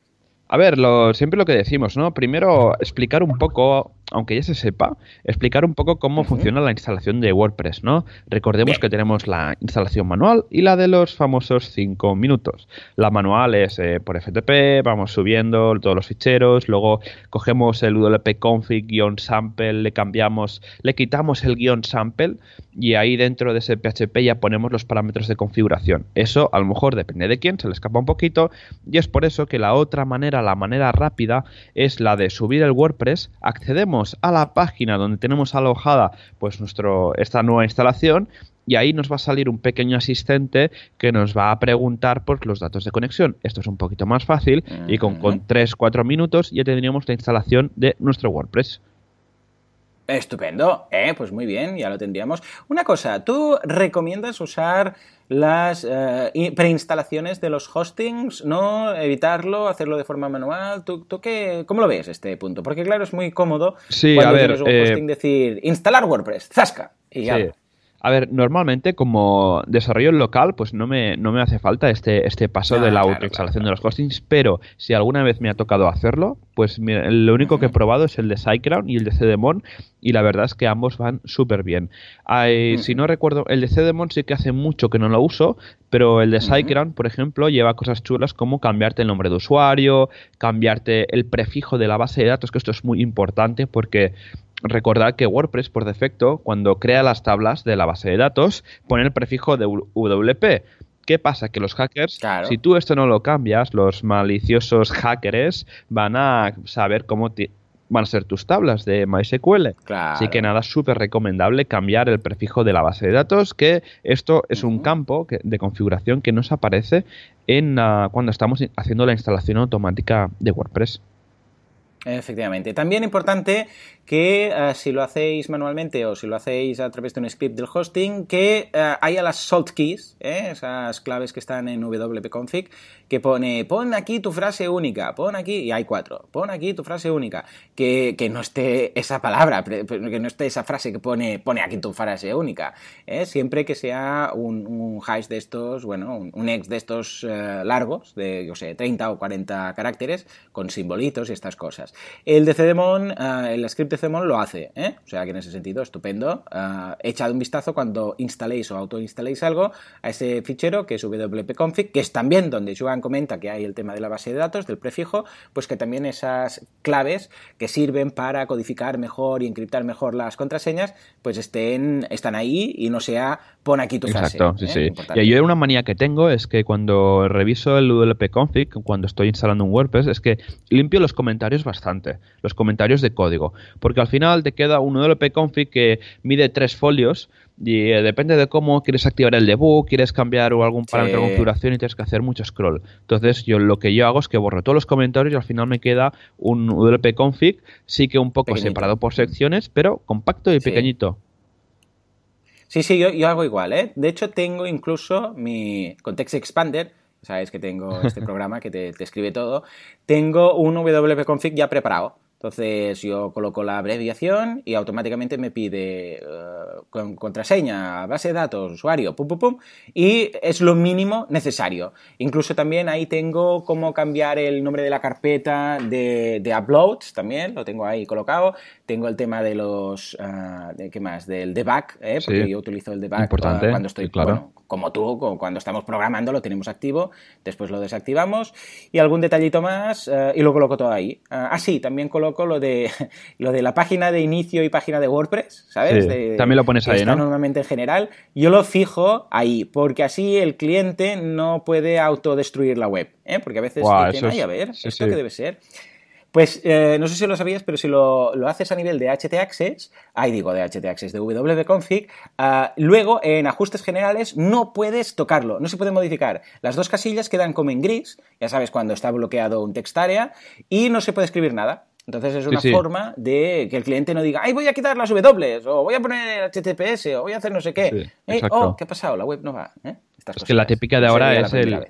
A ver, siempre lo que decimos, ¿no? Primero explicar un poco, aunque ya se sepa, explicar un poco cómo funciona la instalación de WordPress, ¿no? Recordemos que tenemos la instalación manual y la de los famosos 5 minutos. La manual es eh, por FTP, vamos subiendo todos los ficheros, luego cogemos el wp config-sample, le cambiamos, le quitamos el guion sample y ahí dentro de ese PHP ya ponemos los parámetros de configuración. Eso a lo mejor depende de quién, se le escapa un poquito y es por eso que la otra manera, la manera rápida, es la de subir el WordPress, accedemos a la página donde tenemos alojada pues nuestro, esta nueva instalación y ahí nos va a salir un pequeño asistente que nos va a preguntar por los datos de conexión. Esto es un poquito más fácil y con, con 3-4 minutos ya tendríamos la instalación de nuestro WordPress. Estupendo, eh, pues muy bien, ya lo tendríamos. Una cosa, ¿tú recomiendas usar las eh, preinstalaciones de los hostings, no evitarlo, hacerlo de forma manual? ¿Tú, tú qué, cómo lo ves este punto? Porque claro, es muy cómodo sí, cuando a ver, tienes un eh, hosting decir instalar WordPress, zasca, y ya. Sí. A ver, normalmente como desarrollo local, pues no me, no me hace falta este, este paso de la claro, autoinstalación claro, de los hostings, pero si alguna vez me ha tocado hacerlo, pues mira, lo único que he probado es el de SiteGround y el de CDMon y la verdad es que ambos van súper bien. Hay- Si no recuerdo, el de CDMon sí que hace mucho que no lo uso, pero el de SiteGround, por ejemplo, lleva cosas chulas como cambiarte el nombre de usuario, cambiarte el prefijo de la base de datos, que esto es muy importante porque recordad que WordPress por defecto, cuando crea las tablas de la base de datos, pone el prefijo de WP. ¿Qué pasa? Que los hackers, Claro. si tú esto no lo cambias, los maliciosos hackers van a saber cómo van a ser tus tablas de MySQL. Claro. Así que nada, súper recomendable cambiar el prefijo de la base de datos, que esto es un campo de configuración que nos aparece en ah, cuando estamos haciendo la instalación automática de WordPress. Efectivamente. También importante que eh, si lo hacéis manualmente o si lo hacéis a través de un script del hosting, que eh, haya las salt keys, ¿eh? esas claves que están en wp-config, que pone pon aquí tu frase única, pon aquí, y hay cuatro, pon aquí tu frase única, que, que no esté esa palabra, que no esté esa frase que pone pone aquí tu frase única, siempre que sea un, hash de estos, bueno, un, un ex de estos largos, de, yo sé, 30 o 40 caracteres, con simbolitos y estas cosas. El de Cdemon, el script de Lo hace, ¿eh? o sea que en ese sentido, estupendo. Eh, echad un vistazo cuando instaléis o autoinstaléis algo a ese fichero que es wp-config, que es también donde Joan comenta que hay el tema de la base de datos, del prefijo, pues que también esas claves que sirven para codificar mejor y encriptar mejor las contraseñas, pues estén, están ahí y no sea pon aquí tu frase. Exacto, sí, ¿eh? sí. Y yo una manía que tengo es que cuando reviso el WP config, cuando estoy instalando un WordPress, es que limpio los comentarios bastante, los comentarios de código, porque al final te queda un WP config que mide tres folios y eh, depende de cómo quieres activar el debug, quieres cambiar o algún parámetro de configuración y tienes que hacer mucho scroll. Entonces, yo lo que yo hago es que borro todos los comentarios y al final me queda un WP config, sí que un poco Pequeñito. separado por secciones, pero compacto y Sí. pequeñito. Sí, sí, yo, yo hago igual, ¿eh? De hecho, tengo incluso mi Context Expander, sabes que tengo este programa que te, te escribe todo, tengo un wp-config ya preparado. Entonces yo coloco la abreviación y automáticamente me pide eh, con- contraseña, base de datos, usuario, pum, pum, pum, y es lo mínimo necesario. Incluso también ahí tengo cómo cambiar el nombre de la carpeta de, de uploads, también lo tengo ahí colocado. Tengo el tema de los, ah, de, ¿qué más? Del debug, ¿eh? porque Sí. yo utilizo el debug ah, cuando estoy, claro. bueno, como tú, cuando estamos programando lo tenemos activo, después lo desactivamos y algún detallito más eh, y lo coloco todo ahí. Ah, ah, sí, también coloco lo de, lo de la página de inicio y página de WordPress, ¿sabes? Sí, De- también lo pones ahí, ¿no? normalmente en general. Yo lo fijo ahí, porque así el cliente no puede autodestruir la web, ¿eh? porque a veces Guau, dicen, eso es- "Ay, a ver, sí, ¿esto sí. qué debe ser? Pues eh, no sé si lo sabías, pero si lo, lo haces a nivel de htaccess, ahí digo de htaccess, de wp-config, ah, luego en ajustes generales no puedes tocarlo, no se puede modificar. Las dos casillas quedan como en gris, ya sabes cuando está bloqueado un text area, y no se puede escribir nada. Entonces es una sí. forma de que el cliente no diga, ay, voy a quitar las W, o voy a poner HTTPS, o voy a hacer no sé qué. Sí, Eh, oh, ¿qué ha pasado? La web no va. ¿eh? Es que la típica de ahora es el.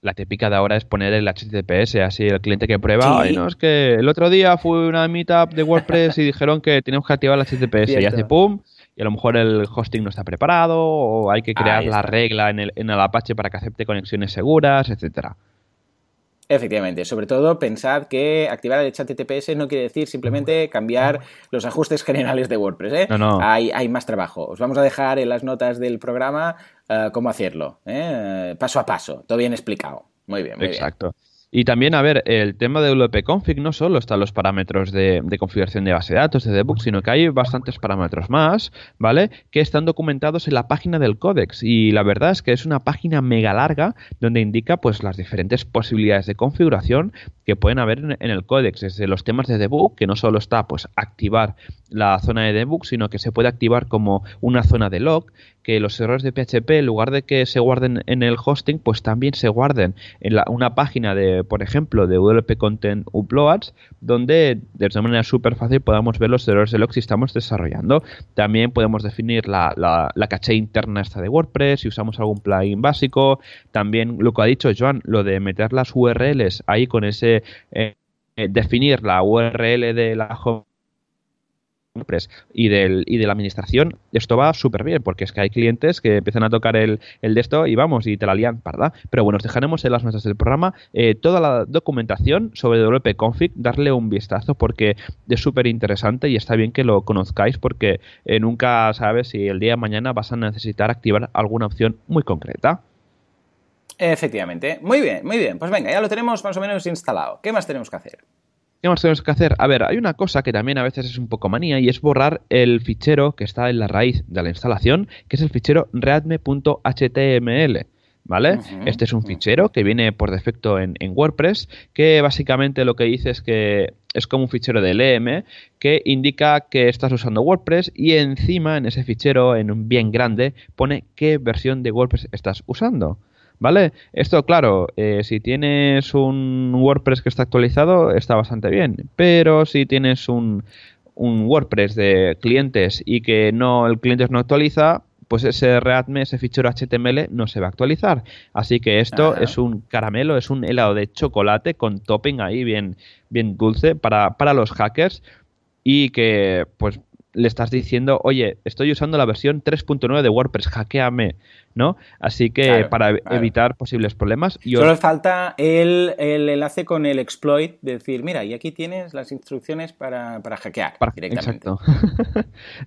La típica de ahora es poner el HTTPS, así el cliente que prueba, Sí. "Ay, no, es que el otro día fue una meetup de WordPress y dijeron que teníamos que activar el HTTPS y hace pum, y a lo mejor el hosting no está preparado o hay que crear la regla en el, en el Apache para que acepte conexiones seguras, etcétera. Efectivamente, sobre todo pensad que activar el chat TTPS no quiere decir simplemente cambiar los ajustes generales de WordPress. ¿eh? No, no. Hay, hay, más trabajo. Os vamos a dejar en las notas del programa uh, cómo hacerlo, ¿eh? paso a paso, todo bien explicado. Muy bien, muy Exacto. Y también, a ver, el tema de wp-config no solo están los parámetros de, de, configuración de base de datos, de debug, sino que hay bastantes parámetros más, ¿vale? Que están documentados en la página del códex. Y la verdad es que es una página mega larga donde indica pues las diferentes posibilidades de configuración que pueden haber en, en el códex. Desde los temas de debug, que no solo está pues activar la zona de debug, sino que se puede activar como una zona de log, que los errores de PHP, en lugar de que se guarden en el hosting, pues también se guarden en la, una página de, por ejemplo, de WP Content Uploads, donde de manera súper fácil podamos ver los errores de log si estamos desarrollando. También podemos definir la, la, caché interna esta de WordPress, si usamos algún plugin básico. También lo que ha dicho Joan, lo de meter las URLs ahí con ese... Eh, definir la URL de la home Y, del, y de la administración, esto va súper bien, porque es que hay clientes que empiezan a tocar el, el de esto y vamos, y te la lían parda. Pero bueno, os dejaremos en las notas del programa eh, toda la documentación sobre WP Config, darle un vistazo porque es súper interesante y está bien que lo conozcáis porque eh, nunca sabes si el día de mañana vas a necesitar activar alguna opción muy concreta. Efectivamente. Muy bien, muy bien. Pues venga, ya lo tenemos más o menos instalado. ¿Qué más tenemos que hacer? ¿Qué más tenemos que hacer? A ver, hay una cosa que también a veces es un poco manía y es borrar el fichero que está en la raíz de la instalación, que es el fichero readme.html. ¿Vale? Uh -huh. Este es un fichero que viene por defecto en, en, WordPress, que básicamente lo que dice es que es como un fichero de LM que indica que estás usando WordPress y encima en ese fichero, en un bien grande, pone qué versión de WordPress estás usando. ¿Vale? Esto, claro, eh, si tienes un WordPress que está actualizado, está bastante bien. Pero si tienes un, un WordPress de clientes y que no el cliente no actualiza, pues ese readme, ese fichero HTML no se va a actualizar. Así que esto Ajá. es un caramelo, es un helado de chocolate con topping ahí bien, bien dulce para, para los hackers y que pues le estás diciendo, oye, estoy usando la versión 3.9 de WordPress, hackeame, ¿no? Así que claro, para claro. evitar posibles problemas. Y Solo falta el, el, enlace con el exploit, de decir, mira, y aquí tienes las instrucciones para, para hackear para, directamente. Exacto.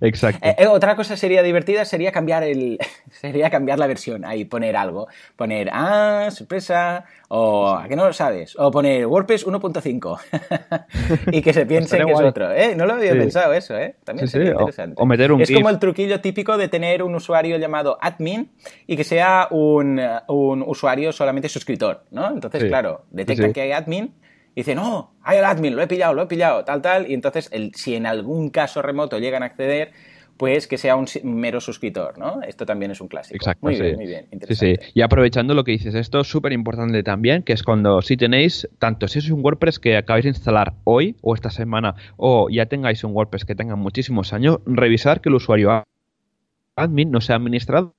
exacto. Eh, eh, otra cosa sería divertida sería cambiar el sería cambiar la versión, ahí poner algo, poner ah, sorpresa, o a que no lo sabes, o poner WordPress 1.5 y que se piense que guay. es otro, ¿eh? No lo había sí. pensado eso, ¿eh? También sí, sería sí. interesante. O, o, meter un es GIF. como el truquillo típico de tener un usuario llamado admin y que sea un, un usuario solamente suscriptor, ¿no? Entonces, sí. claro, detectan sí. que hay admin y dicen, no, hay el admin, lo he pillado, lo he pillado, tal, tal, y entonces el, si en algún caso remoto llegan a acceder, pues que sea un mero suscriptor, ¿no? Esto también es un clásico. Exacto, muy sí. bien, muy bien. Sí, sí. Y aprovechando lo que dices, esto súper importante también, que es cuando si tenéis, tanto si es un WordPress que acabáis de instalar hoy o esta semana, o ya tengáis un WordPress que tenga muchísimos años, revisar que el usuario admin no sea administrador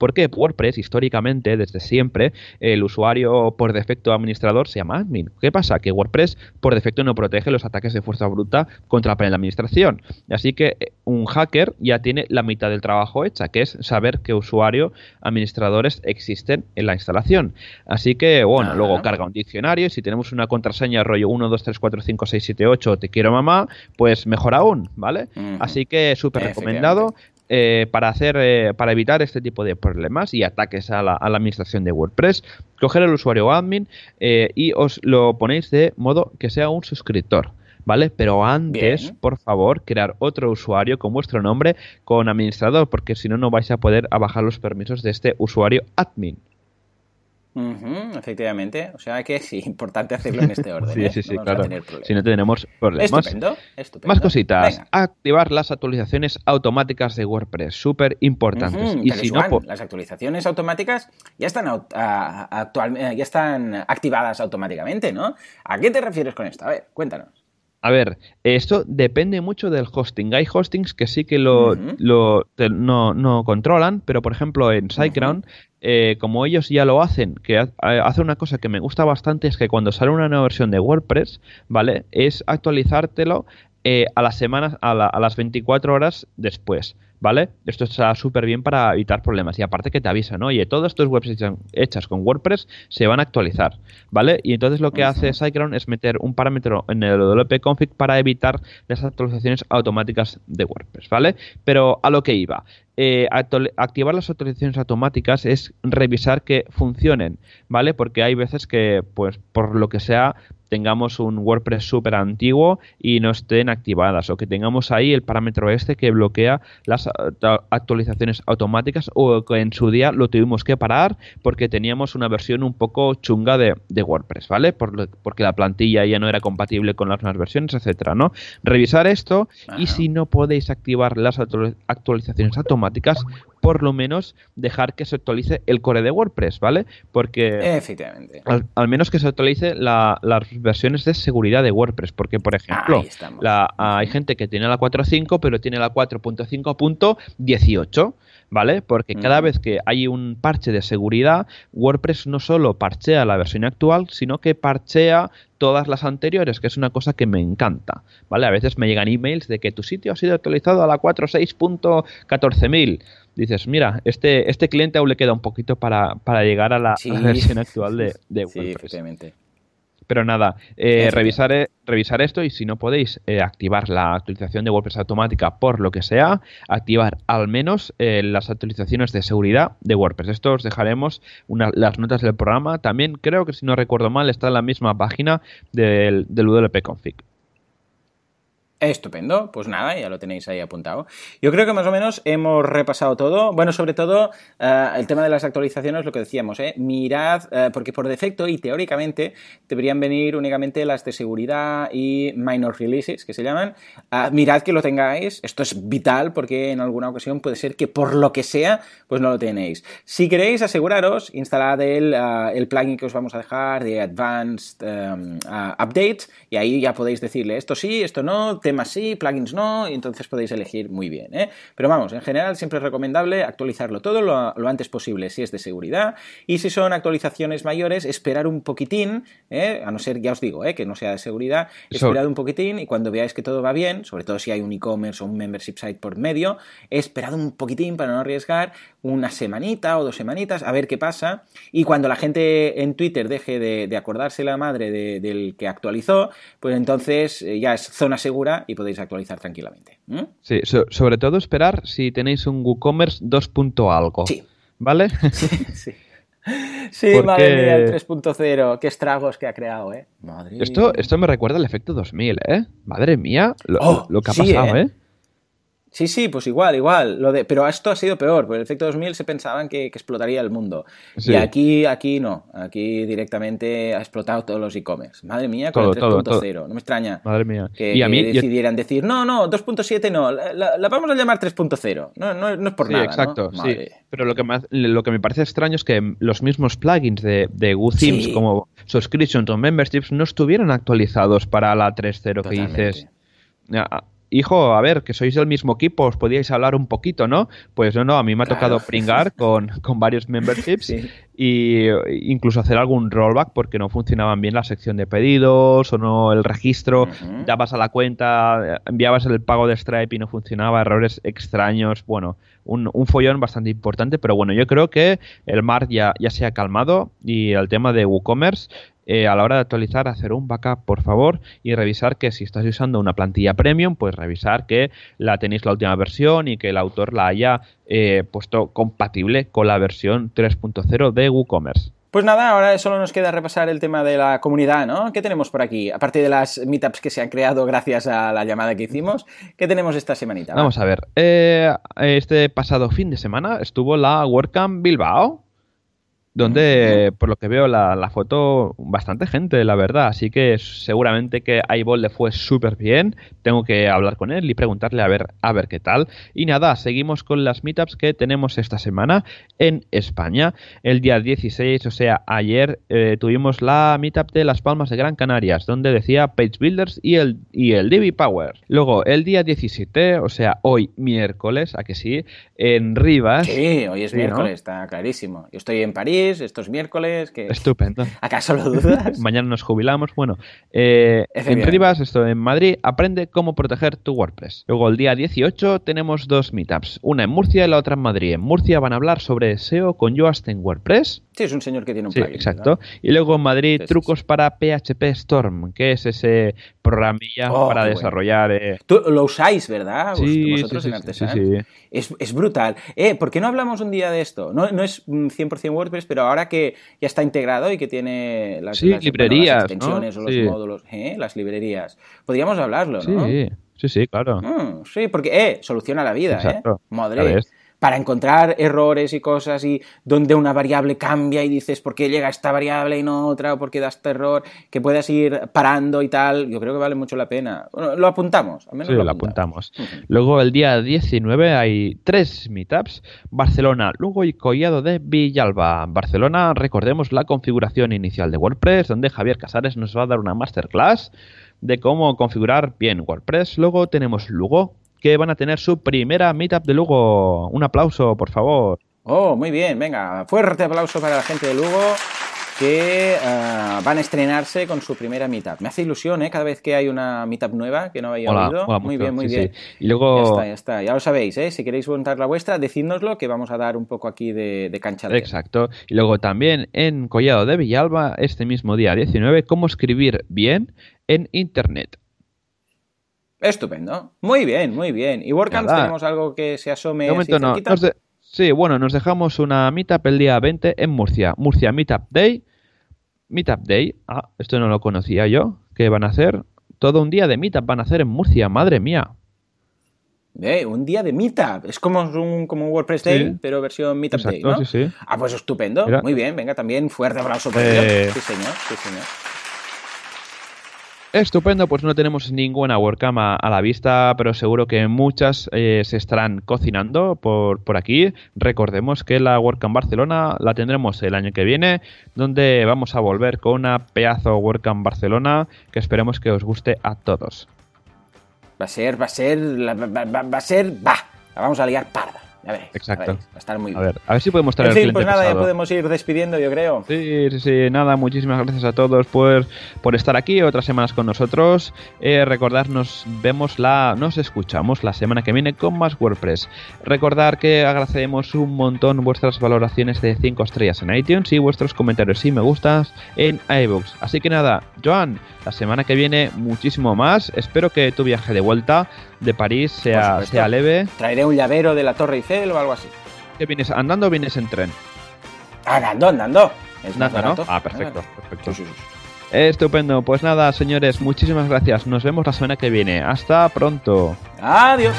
¿Por qué? WordPress, históricamente, desde siempre, el usuario por defecto administrador se llama admin. ¿Qué pasa? Que WordPress por defecto no protege los ataques de fuerza bruta contra la panel de administración. Así que eh, un hacker ya tiene la mitad del trabajo hecha, que es saber qué usuario administradores existen en la instalación. Así que, bueno, ah, luego carga un diccionario y si tenemos una contraseña rollo 1, 2, 3, 4, 5, 6, 7, 8, te quiero mamá, pues mejor aún, ¿vale? Uh -huh. Así que súper recomendado eh, para hacer eh, para evitar este tipo de problemas y ataques a la, a la administración de WordPress coger el usuario admin eh, y os lo ponéis de modo que sea un suscriptor ¿vale? Pero antes, Bien. por favor, crear otro usuario con vuestro nombre con administrador, porque si no, no vais a poder bajar los permisos de este usuario admin. Uh -huh, efectivamente, o sea que sí, importante hacerlo en este orden. sí, ¿eh? sí, sí, no claro. Si no tenemos problemas. Estupendo, estupendo. Más cositas. Venga. Activar las actualizaciones automáticas de WordPress, súper importantes. Uh -huh, y si no, las actualizaciones automáticas ya están, uh, actual, eh, ya están activadas automáticamente, ¿no? ¿A qué te refieres con esto? A ver, cuéntanos. A ver, esto depende mucho del hosting. Hay hostings que sí que lo, uh -huh. lo te, no, no, controlan, pero por ejemplo en SiteGround, uh -huh. eh, como ellos ya lo hacen, que hace una cosa que me gusta bastante es que cuando sale una nueva versión de WordPress, ¿vale? Es actualizártelo eh, a las semanas, a, a las 24 horas después. ¿Vale? Esto está súper bien para evitar problemas. Y aparte que te avisa, ¿no? Oye, todas estas webs hechas con WordPress se van a actualizar, ¿vale? Y entonces lo que hace SiteGround es meter un parámetro en el wp-config para evitar las actualizaciones automáticas de WordPress, ¿vale? Pero a lo que iba. Eh, activar las actualizaciones automáticas es revisar que funcionen, ¿vale? Porque hay veces que, pues, por lo que sea, tengamos un WordPress súper antiguo y no estén activadas o que tengamos ahí el parámetro este que bloquea las actualizaciones automáticas o que en su día lo tuvimos que parar porque teníamos una versión un poco chunga de, WordPress, ¿vale? porque la plantilla ya no era compatible con las nuevas versiones, etcétera, ¿no? Revisar esto y si no podéis activar las actualizaciones automáticas, por lo menos dejar que se actualice el core de WordPress, ¿vale? Porque Efectivamente. Al, menos que se actualice las versiones de seguridad de WordPress, porque por ejemplo, la, hay gente que tiene la 4.5 pero tiene la 4.5.18. ¿vale? Porque cada vez que hay un parche de seguridad, WordPress no solo parchea la versión actual, sino que parchea todas las anteriores, que es una cosa que me encanta, ¿vale? A veces me llegan emails de que tu sitio ha sido actualizado a la 4.6.14000 dices, mira, este, este cliente aún le queda un poquito para, llegar a la, versión actual de, de WordPress. Sí, Pero nada, eh, revisar, revisar esto y si no podéis eh, activar la actualización de WordPress automática por lo que sea, activar al menos eh, las actualizaciones de seguridad de WordPress. Esto os dejaremos las notas del programa. También creo que si no recuerdo mal está en la misma página del, del WP Config. Estupendo, pues nada, ya lo tenéis ahí apuntado. Yo creo que más o menos hemos repasado todo. Bueno, sobre todo eh, el tema de las actualizaciones, lo que decíamos, ¿eh? mirad, eh, porque por defecto y teóricamente deberían venir únicamente las de seguridad y minor releases, que se llaman. Ah, mirad que lo tengáis, esto es vital porque en alguna ocasión puede ser que por lo que sea, pues no lo tenéis. Si queréis aseguraros, instalad el, ah, el plugin que os vamos a dejar de Advanced ah, Updates y ahí ya podéis decirle esto sí, esto no, temas sí, plugins no, y entonces podéis elegir muy bien. ¿eh? Pero vamos, en general siempre es recomendable actualizarlo todo lo, antes posible si es de seguridad y si son actualizaciones mayores, esperar un poquitín, ¿eh? a no ser, ya os digo, ¿eh? que no sea de seguridad, esperad un poquitín y cuando veáis que todo va bien, sobre todo si hay un e-commerce o un membership site por medio, esperad un poquitín para no arriesgar una semanita o dos semanitas a ver qué pasa y cuando la gente en Twitter deje de, acordarse la madre del que actualizó, pues entonces ya es zona segura y podéis actualizar tranquilamente. Sí, sobre todo esperar si tenéis un WooCommerce 2. algo. Sí. ¿Vale? sí. Sí, madre mía, el 3.0, qué estragos que ha creado, ¿eh? Madre esto, esto me recuerda al efecto 2000, ¿eh? Madre mía, lo, oh, que ha pasado, ¿eh? ¿eh? Sí, sí, pues igual, igual. Lo de, pero esto ha sido peor, porque el efecto 2000 se pensaban que, explotaría el mundo. Y aquí, aquí no. Aquí directamente ha explotado todos los e-commerce. Madre mía, con el 3.0. No me extraña Madre mía. que, ¿Y a mí, decidieran decir, no, no, 2.7 no, la, vamos a llamar 3.0. No, no, no, es por nada. Exacto, sí. Pero lo que, me, lo que me parece extraño es que los mismos plugins de, de WooThemes como Subscriptions o Memberships no estuvieran actualizados para la 3.0 que dices hijo, a ver, que sois del mismo equipo, os podíais hablar un poquito, ¿no? Pues no, no, a mí me ha tocado pringar con, con, varios memberships y incluso hacer algún rollback porque no funcionaban bien la sección de pedidos o no el registro, dabas a la cuenta, enviabas el pago de Stripe y no funcionaba, errores extraños, bueno, un, un follón bastante importante, pero bueno, yo creo que el mar ya, ya se ha calmado y el tema de WooCommerce eh, a la hora de actualizar, hacer un backup, por favor, y revisar que si estás usando una plantilla premium, pues revisar que la tenéis la última versión y que el autor la haya eh, puesto compatible con la versión 3.0 de WooCommerce. Pues nada, ahora solo nos queda repasar el tema de la comunidad, ¿no? ¿Qué tenemos por aquí? Aparte de las meetups que se han creado gracias a la llamada que hicimos, ¿qué tenemos esta semanita? Vamos a ver. Eh, este pasado fin de semana estuvo la WordCamp Bilbao, donde por lo que veo la, la, foto bastante gente la verdad. Así que seguramente que a le fue súper bien tengo que hablar con él y preguntarle a ver a ver qué tal. Y nada seguimos con las meetups que tenemos esta semana en España. El día 16 o sea ayer eh, tuvimos la meetup de Las Palmas de Gran Canarias donde decía Page Builders y el y el DB Power. Luego el día 17 o sea hoy miércoles a que sí en Rivas. Sí hoy es miércoles está clarísimo. Yo estoy en París estos miércoles. Que... Estupendo. ¿Acaso lo dudas? Mañana nos jubilamos. Bueno, eh, en Rivas, esto en Madrid, aprende cómo proteger tu WordPress. Luego el día 18 tenemos dos meetups, una en Murcia y la otra en Madrid. En Murcia van a hablar sobre SEO con Yoast en WordPress. Sí, es un señor que tiene un sí, exacto. Y luego en Madrid, trucos para PHP Storm, que es ese programilla Oh, para desarrollar. eh, Tú lo usáis, ¿verdad? Sí, Vosotros sí, en Artesan. Es, es brutal. Eh, ¿por qué no hablamos un día de esto? No, no es mm, 100% WordPress, pero ahora que ya está integrado y que tiene las, Sí, las- bueno, librerías, las extensiones ¿no? o los Sí. módulos, ¿eh? las librerías. Podríamos hablarlo, Sí, ¿no? sí, sí, claro. Mm, sí, porque eh, soluciona la vida, Exacto. ¿eh? Madre. Para encontrar errores y cosas y donde una variable cambia y dices por qué llega esta variable y no otra o por qué da este error, que puedas ir parando y tal, yo creo que vale mucho la pena. Bueno, lo apuntamos, al menos Sí, lo lo apuntamos. apuntamos. Luego el día 19 hay tres meetups, Barcelona, Lugo y Collado de Villalba. Barcelona, recordemos la configuración inicial de WordPress, donde Javier Casares nos va a dar una masterclass de cómo configurar bien WordPress. Luego tenemos Lugo, que van a tener su primera meetup de Lugo. Un aplauso, por favor. Oh, muy bien, venga, fuerte aplauso para la gente de Lugo que ah, van a estrenarse con su primera meetup. Me hace ilusión, ¿eh? Cada vez que hay una meetup nueva que no había Mola, oído. muy bien, muy sí, bien. sí. Y luego- Ya está, ya está. Ya lo sabéis, ¿eh? Si queréis montar la vuestra, decídnoslo que vamos a dar un poco aquí de, de cancha. Exacto. Y luego también en Collado de Villalba, este mismo día 19, cómo escribir bien en Internet. Estupendo. Muy bien, muy bien. ¿Y WordCamps Nada. tenemos algo que se asome De así momento no. Nos de- Sí, bueno, nos dejamos una meetup el día 20 en Murcia. Murcia Meetup Day. Meetup Day. Ah, esto no lo conocía yo. ¿Qué van a hacer? Todo un día de meetup van a hacer en Murcia, madre mía. Eh, un día de Meetup. Es como un, como un WordPress Day, Sí. pero versión Meetup Exacto, Day, ¿no? sí, sí. Ah, pues estupendo. Mira. Muy bien, venga, también fuerte aplauso por Eh. Sí, señor, sí, señor. Estupendo, pues no tenemos ninguna WordCamp a, a la vista, pero seguro que muchas eh, se estarán cocinando por, por aquí. Recordemos que la WordCamp Barcelona la tendremos el año que viene, donde vamos a volver con una pedazo WordCamp Barcelona que esperemos que os guste a todos. Va a ser, va a ser, va- va a ser, va. La vamos a liar parda. Ya veréis. Exacto. ya veréis, Va a estar muy A bien. ver, a ver si podemos traer En el fin, cliente pues nada, ya podemos ir despidiendo, yo creo. Sí, sí, sí, nada, muchísimas gracias a todos por, por estar aquí otras semanas con nosotros. Eh, recordar, nos vemos la, nos escuchamos la semana que viene con más WordPress. Recordar que agradecemos un montón vuestras valoraciones de 5 estrellas en iTunes y vuestros comentarios y me gustas en iBooks. Así que nada, Joan, la semana que viene muchísimo más. Espero que tu viaje de vuelta de París sea, sea leve. Traeré un llavero de la Torre Eiffel o algo así. ¿Qué vienes andando o vienes en tren? Andando, andando. Es más ¿no? Ah, perfecto, perfecto. Sí, sí, sí. Estupendo, pues nada, señores, muchísimas gracias. Nos vemos la semana que viene. Hasta pronto. Adiós.